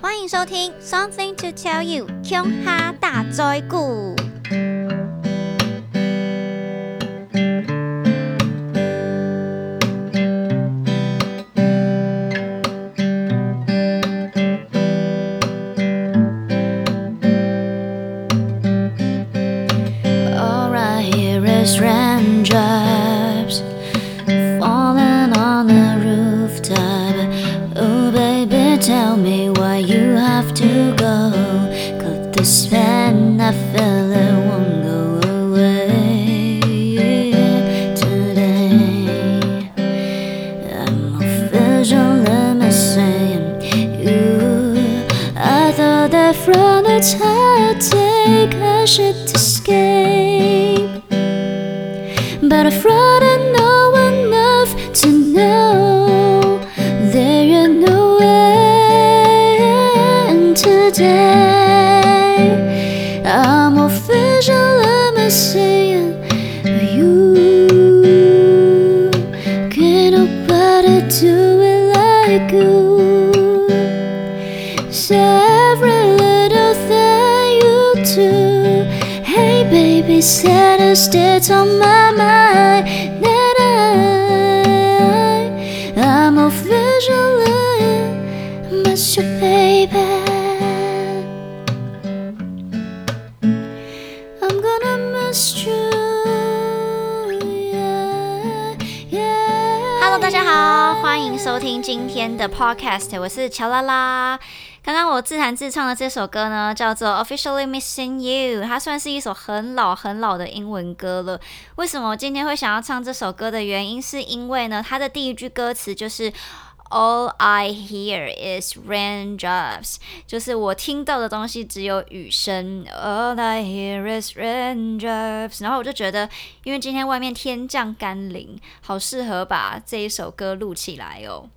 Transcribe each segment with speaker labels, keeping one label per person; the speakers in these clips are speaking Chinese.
Speaker 1: 欢迎收听《Something to Tell You》琼哈大灾故。
Speaker 2: All I hear is raindrops falling on the rooftop. Oh, baby, tell me it's hard to take, a shit to escape. But I've run and know one to know there are no end today. baby, set a state on my mind that I, I'm officially miss you, baby. I'm gonna miss you, yeah, yeah.
Speaker 1: Hello，大家好，欢迎收听今天的 Podcast，我是乔拉拉。 刚刚我自弹自唱的这首歌呢，叫做《Officially Missing You》，它算是一首很老很老的英文歌了。为什么今天会想要唱这首歌的原因，是因为呢，它的第一句歌词就是。All I hear is raindrops，就是我听到的东西只有雨声。All I hear is raindrops，然后我就觉得，因为今天外面天降甘霖，好适合把这一首歌录起来哦。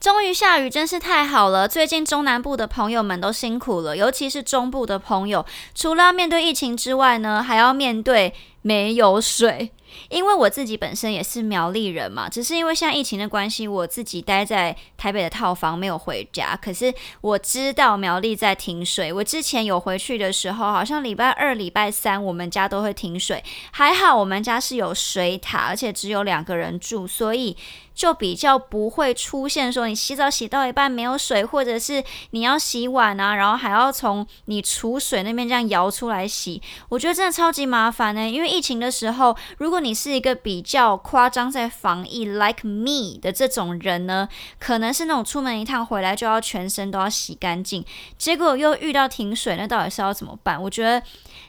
Speaker 1: 终于下雨，真是太好了！最近中南部的朋友们都辛苦了，尤其是中部的朋友，除了要面对疫情之外呢，还要面对没有水。因为我自己本身也是苗栗人嘛，只是因为现在疫情的关系，我自己待在台北的套房没有回家。可是我知道苗栗在停水，我之前有回去的时候，好像礼拜二、礼拜三我们家都会停水。还好我们家是有水塔，而且只有两个人住，所以就比较不会出现说你洗澡洗到一半没有水，或者是你要洗碗啊，然后还要从你储水那边这样摇出来洗。我觉得真的超级麻烦呢、因为疫情的时候，如果你是一个比较夸张在防疫，like me 的这种人呢，可能是那种出门一趟回来就要全身都要洗干净，结果又遇到停水，那到底是要怎么办？我觉得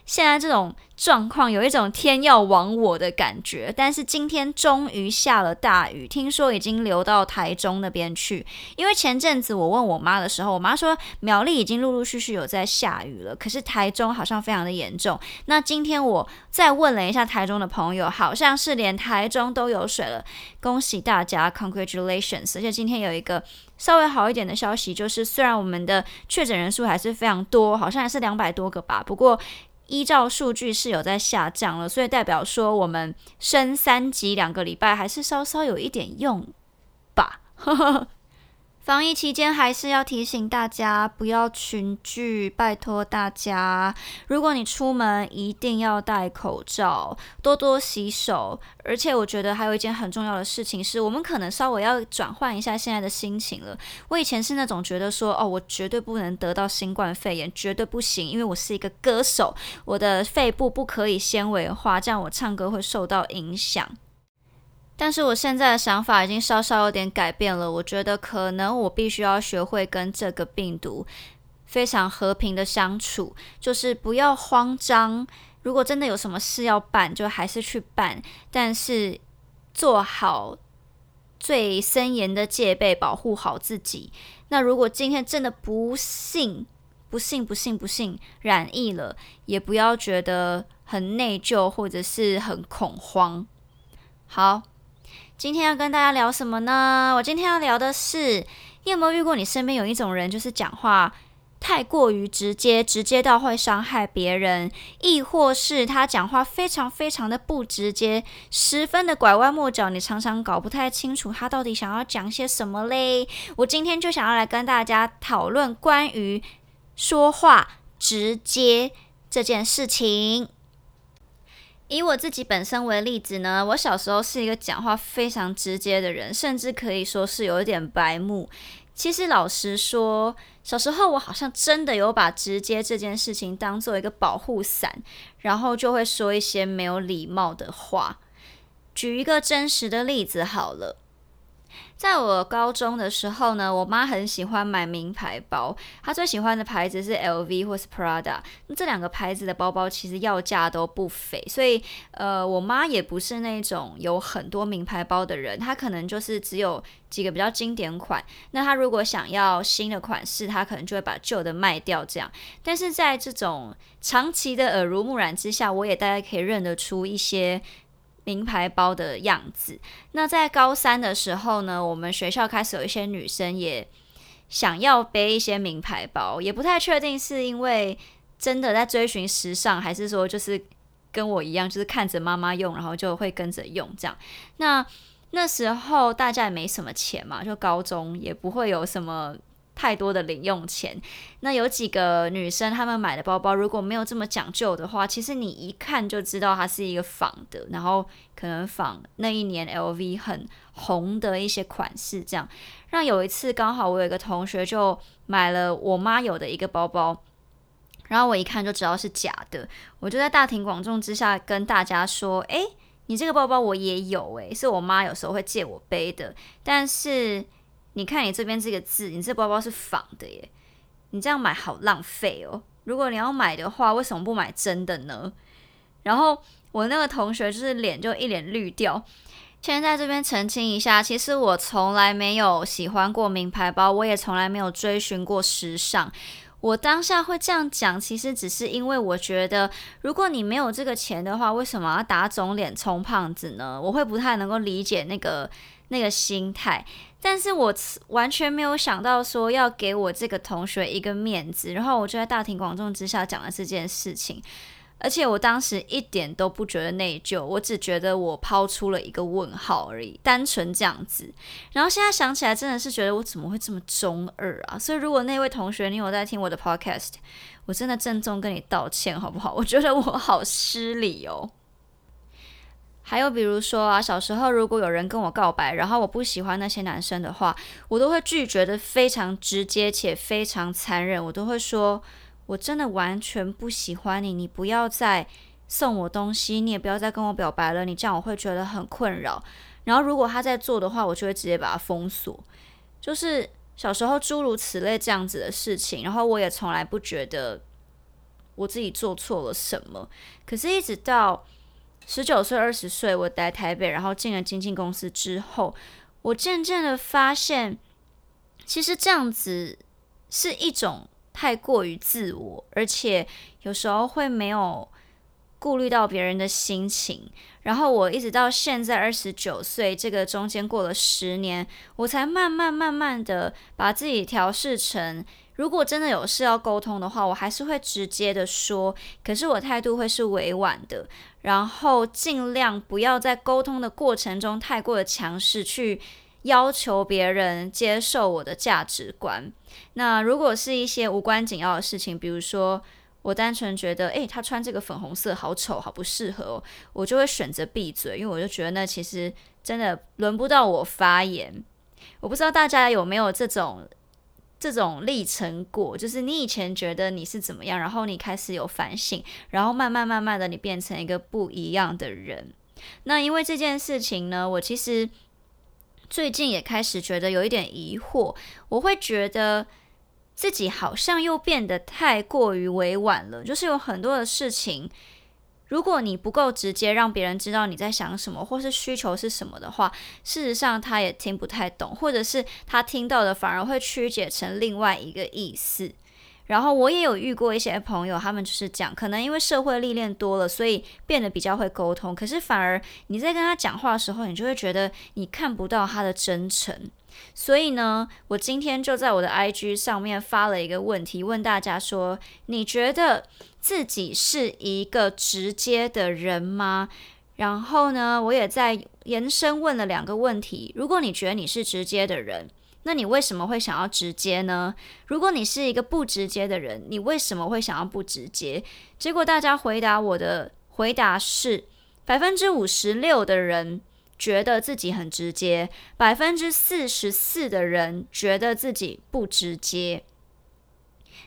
Speaker 1: 现在这种状况有一种天要亡我的感觉。但是今天终于下了大雨，听说已经流到台中那边去。因为前阵子我问我妈的时候，我妈说苗栗已经陆陆续续有在下雨了，可是台中好像非常的严重。那今天我再问了一下台中的朋友，好像是连台中都有水了，恭喜大家，congratulations！而且今天有一个稍微好一点的消息，就是虽然我们的确诊人数还是非常多，好像还是两百多个吧，不过依照数据是有在下降了，所以代表说我们升三级两个礼拜还是稍稍有一点用吧。防疫期间还是要提醒大家不要群聚，拜托大家，如果你出门一定要戴口罩，多多洗手。而且我觉得还有一件很重要的事情是，我们可能稍微要转换一下现在的心情了。我以前是那种觉得说，哦，我绝对不能得到新冠肺炎，绝对不行，因为我是一个歌手，我的肺部不可以纤维化，这样我唱歌会受到影响。但是我现在的想法已经稍稍有点改变了，我觉得可能我必须要学会跟这个病毒非常和平的相处，就是不要慌张。如果真的有什么事要办，就还是去办，但是做好最森严的戒备，保护好自己。那如果今天真的不幸、不幸、不幸、不幸染疫了，也不要觉得很内疚或者是很恐慌。好。今天要跟大家聊什么呢？我今天要聊的是，你有没有遇过你身边有一种人，就是讲话太过于直接，直接到会伤害别人，亦或是他讲话非常非常的不直接，十分的拐弯抹角，你常常搞不太清楚他到底想要讲些什么嘞。我今天就想要来跟大家讨论关于说话直接这件事情。以我自己本身为例子呢，我小时候是一个讲话非常直接的人，甚至可以说是有一点白目。其实老实说，小时候我好像真的有把直接这件事情当做一个保护伞，然后就会说一些没有礼貌的话。举一个真实的例子好了。在我高中的时候呢，我妈很喜欢买名牌包，她最喜欢的牌子是 LV 或是 Prada。那这两个牌子的包包其实要价都不菲，所以呃，我妈也不是那种有很多名牌包的人，她可能就是只有几个比较经典款。那她如果想要新的款式，她可能就会把旧的卖掉这样。但是在这种长期的耳濡目染之下，我也大概可以认得出一些。名牌包的样子。那在高三的时候呢，我们学校开始有一些女生也想要背一些名牌包，也不太确定是因为真的在追寻时尚，还是说就是跟我一样，就是看着妈妈用，然后就会跟着用这样。那那时候大家也没什么钱嘛，就高中也不会有什么。太多的零用钱，那有几个女生她们买的包包如果没有这么讲究的话，其实你一看就知道它是一个仿的，然后可能仿那一年 LV 很红的一些款式，这样。让有一次刚好我有一个同学就买了我妈有的一个包包，然后我一看就知道是假的，我就在大庭广众之下跟大家说：“诶，你这个包包我也有，诶，是我妈有时候会借我背的，但是。”你看你这边这个字，你这包包是仿的耶，你这样买好浪费哦。如果你要买的话，为什么不买真的呢？然后我那个同学就是脸就一脸绿掉。现在这边澄清一下，其实我从来没有喜欢过名牌包，我也从来没有追寻过时尚。我当下会这样讲，其实只是因为我觉得，如果你没有这个钱的话，为什么要打肿脸充胖子呢？我会不太能够理解那个那个心态。但是我完全没有想到说要给我这个同学一个面子，然后我就在大庭广众之下讲了这件事情，而且我当时一点都不觉得内疚，我只觉得我抛出了一个问号而已，单纯这样子。然后现在想起来，真的是觉得我怎么会这么中二啊！所以如果那位同学你有在听我的 podcast，我真的郑重跟你道歉好不好？我觉得我好失礼哦。还有比如说啊，小时候如果有人跟我告白，然后我不喜欢那些男生的话，我都会拒绝的非常直接且非常残忍。我都会说，我真的完全不喜欢你，你不要再送我东西，你也不要再跟我表白了，你这样我会觉得很困扰。然后如果他在做的话，我就会直接把他封锁。就是小时候诸如此类这样子的事情，然后我也从来不觉得我自己做错了什么。可是，一直到。十九岁、二十岁，我来台北，然后进了经纪公司之后，我渐渐的发现，其实这样子是一种太过于自我，而且有时候会没有顾虑到别人的心情。然后我一直到现在二十九岁，这个中间过了十年，我才慢慢慢慢的把自己调试成。如果真的有事要沟通的话，我还是会直接的说，可是我态度会是委婉的，然后尽量不要在沟通的过程中太过的强势，去要求别人接受我的价值观。那如果是一些无关紧要的事情，比如说我单纯觉得，诶，他穿这个粉红色好丑，好不适合，我就会选择闭嘴，因为我就觉得那其实真的轮不到我发言。我不知道大家有没有这种。这种历程过，就是你以前觉得你是怎么样，然后你开始有反省，然后慢慢慢慢的你变成一个不一样的人。那因为这件事情呢，我其实最近也开始觉得有一点疑惑，我会觉得自己好像又变得太过于委婉了，就是有很多的事情。如果你不够直接，让别人知道你在想什么，或是需求是什么的话，事实上他也听不太懂，或者是他听到的反而会曲解成另外一个意思。然后我也有遇过一些朋友，他们就是讲，可能因为社会历练多了，所以变得比较会沟通，可是反而你在跟他讲话的时候，你就会觉得你看不到他的真诚。所以呢，我今天就在我的 IG 上面发了一个问题，问大家说：你觉得自己是一个直接的人吗？然后呢，我也在延伸问了两个问题：如果你觉得你是直接的人，那你为什么会想要直接呢？如果你是一个不直接的人，你为什么会想要不直接？结果大家回答我的回答是：百分之五十六的人觉得自己很直接，百分之四十四的人觉得自己不直接。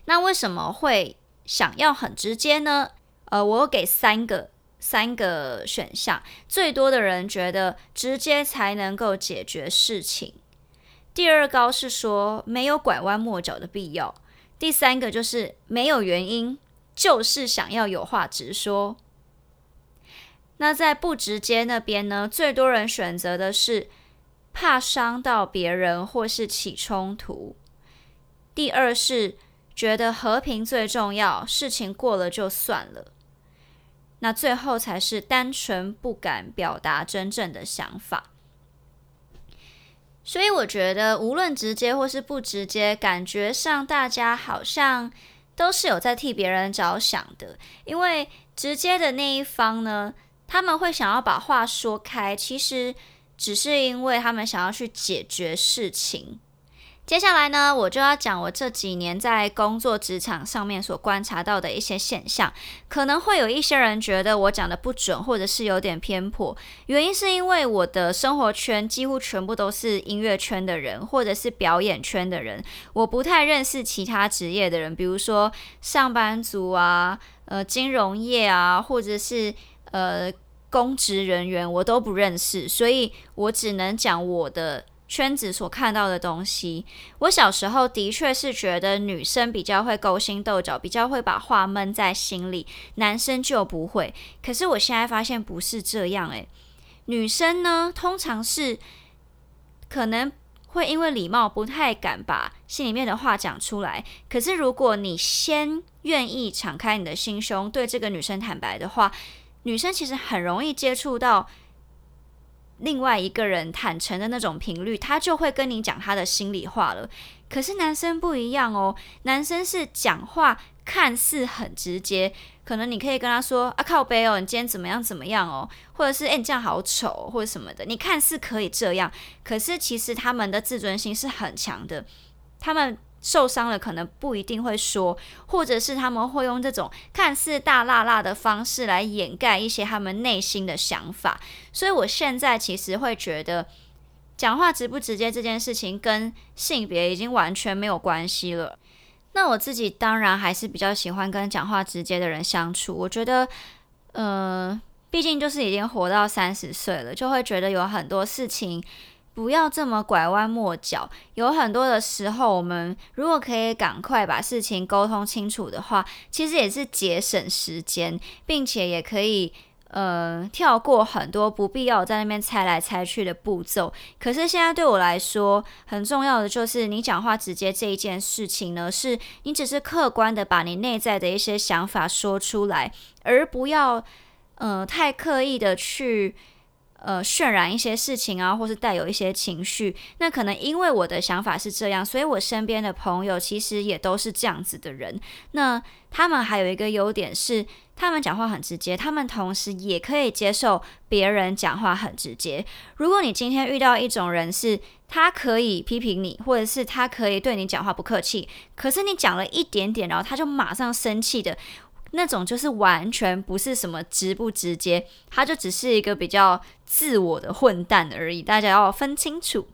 Speaker 1: 那为什么会想要很直接呢？呃，我给三个三个选项，最多的人觉得直接才能够解决事情。第二高是说没有拐弯抹角的必要，第三个就是没有原因，就是想要有话直说。那在不直接那边呢，最多人选择的是怕伤到别人或是起冲突。第二是觉得和平最重要，事情过了就算了。那最后才是单纯不敢表达真正的想法。所以我觉得，无论直接或是不直接，感觉上大家好像都是有在替别人着想的。因为直接的那一方呢，他们会想要把话说开，其实只是因为他们想要去解决事情。接下来呢，我就要讲我这几年在工作职场上面所观察到的一些现象。可能会有一些人觉得我讲的不准，或者是有点偏颇。原因是因为我的生活圈几乎全部都是音乐圈的人，或者是表演圈的人。我不太认识其他职业的人，比如说上班族啊，呃，金融业啊，或者是呃公职人员，我都不认识。所以我只能讲我的。圈子所看到的东西，我小时候的确是觉得女生比较会勾心斗角，比较会把话闷在心里，男生就不会。可是我现在发现不是这样，诶，女生呢通常是可能会因为礼貌不太敢把心里面的话讲出来。可是如果你先愿意敞开你的心胸，对这个女生坦白的话，女生其实很容易接触到。另外一个人坦诚的那种频率，他就会跟你讲他的心里话了。可是男生不一样哦，男生是讲话看似很直接，可能你可以跟他说啊靠背哦，你今天怎么样怎么样哦，或者是诶，你这样好丑或者什么的，你看似可以这样，可是其实他们的自尊心是很强的，他们。受伤了，可能不一定会说，或者是他们会用这种看似大辣辣的方式来掩盖一些他们内心的想法。所以，我现在其实会觉得，讲话直不直接这件事情跟性别已经完全没有关系了。那我自己当然还是比较喜欢跟讲话直接的人相处。我觉得，呃，毕竟就是已经活到三十岁了，就会觉得有很多事情。不要这么拐弯抹角。有很多的时候，我们如果可以赶快把事情沟通清楚的话，其实也是节省时间，并且也可以呃跳过很多不必要在那边猜来猜去的步骤。可是现在对我来说，很重要的就是你讲话直接这一件事情呢，是你只是客观的把你内在的一些想法说出来，而不要呃太刻意的去。呃，渲染一些事情啊，或是带有一些情绪，那可能因为我的想法是这样，所以我身边的朋友其实也都是这样子的人。那他们还有一个优点是，他们讲话很直接，他们同时也可以接受别人讲话很直接。如果你今天遇到一种人，是他可以批评你，或者是他可以对你讲话不客气，可是你讲了一点点，然后他就马上生气的。那种就是完全不是什么直不直接，他就只是一个比较自我的混蛋而已，大家要分清楚。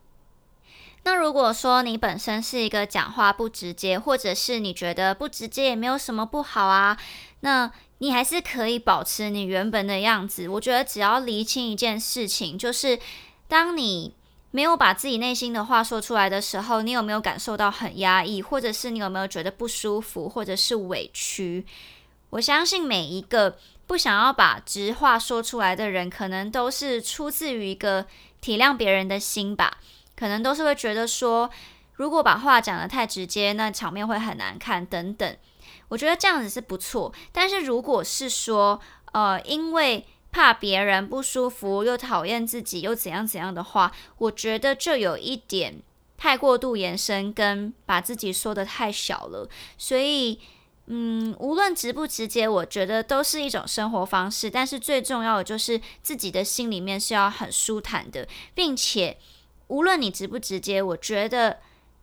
Speaker 1: 那如果说你本身是一个讲话不直接，或者是你觉得不直接也没有什么不好啊，那你还是可以保持你原本的样子。我觉得只要厘清一件事情，就是当你没有把自己内心的话说出来的时候，你有没有感受到很压抑，或者是你有没有觉得不舒服，或者是委屈？我相信每一个不想要把直话说出来的人，可能都是出自于一个体谅别人的心吧。可能都是会觉得说，如果把话讲得太直接，那场面会很难看等等。我觉得这样子是不错。但是如果是说，呃，因为怕别人不舒服，又讨厌自己，又怎样怎样的话，我觉得就有一点太过度延伸，跟把自己说的太小了。所以，嗯，无论直不直接，我觉得都是一种生活方式。但是最重要的就是自己的心里面是要很舒坦的，并且无论你直不直接，我觉得。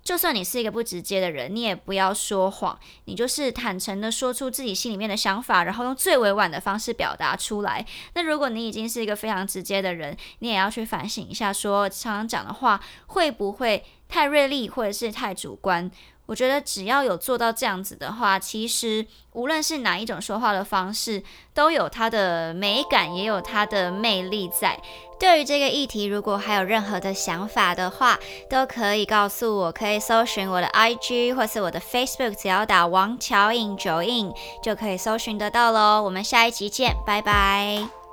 Speaker 1: 就算你是一个不直接的人，你也不要说谎，你就是坦诚的说出自己心里面的想法，然后用最委婉的方式表达出来。那如果你已经是一个非常直接的人，你也要去反省一下，说常常讲的话会不会太锐利，或者是太主观。我觉得只要有做到这样子的话，其实无论是哪一种说话的方式，都有它的美感，也有它的魅力在。对于这个议题，如果还有任何的想法的话，都可以告诉我，可以搜寻我的 IG 或是我的 Facebook，只要打王乔颖九印就可以搜寻得到喽。我们下一集见，拜拜。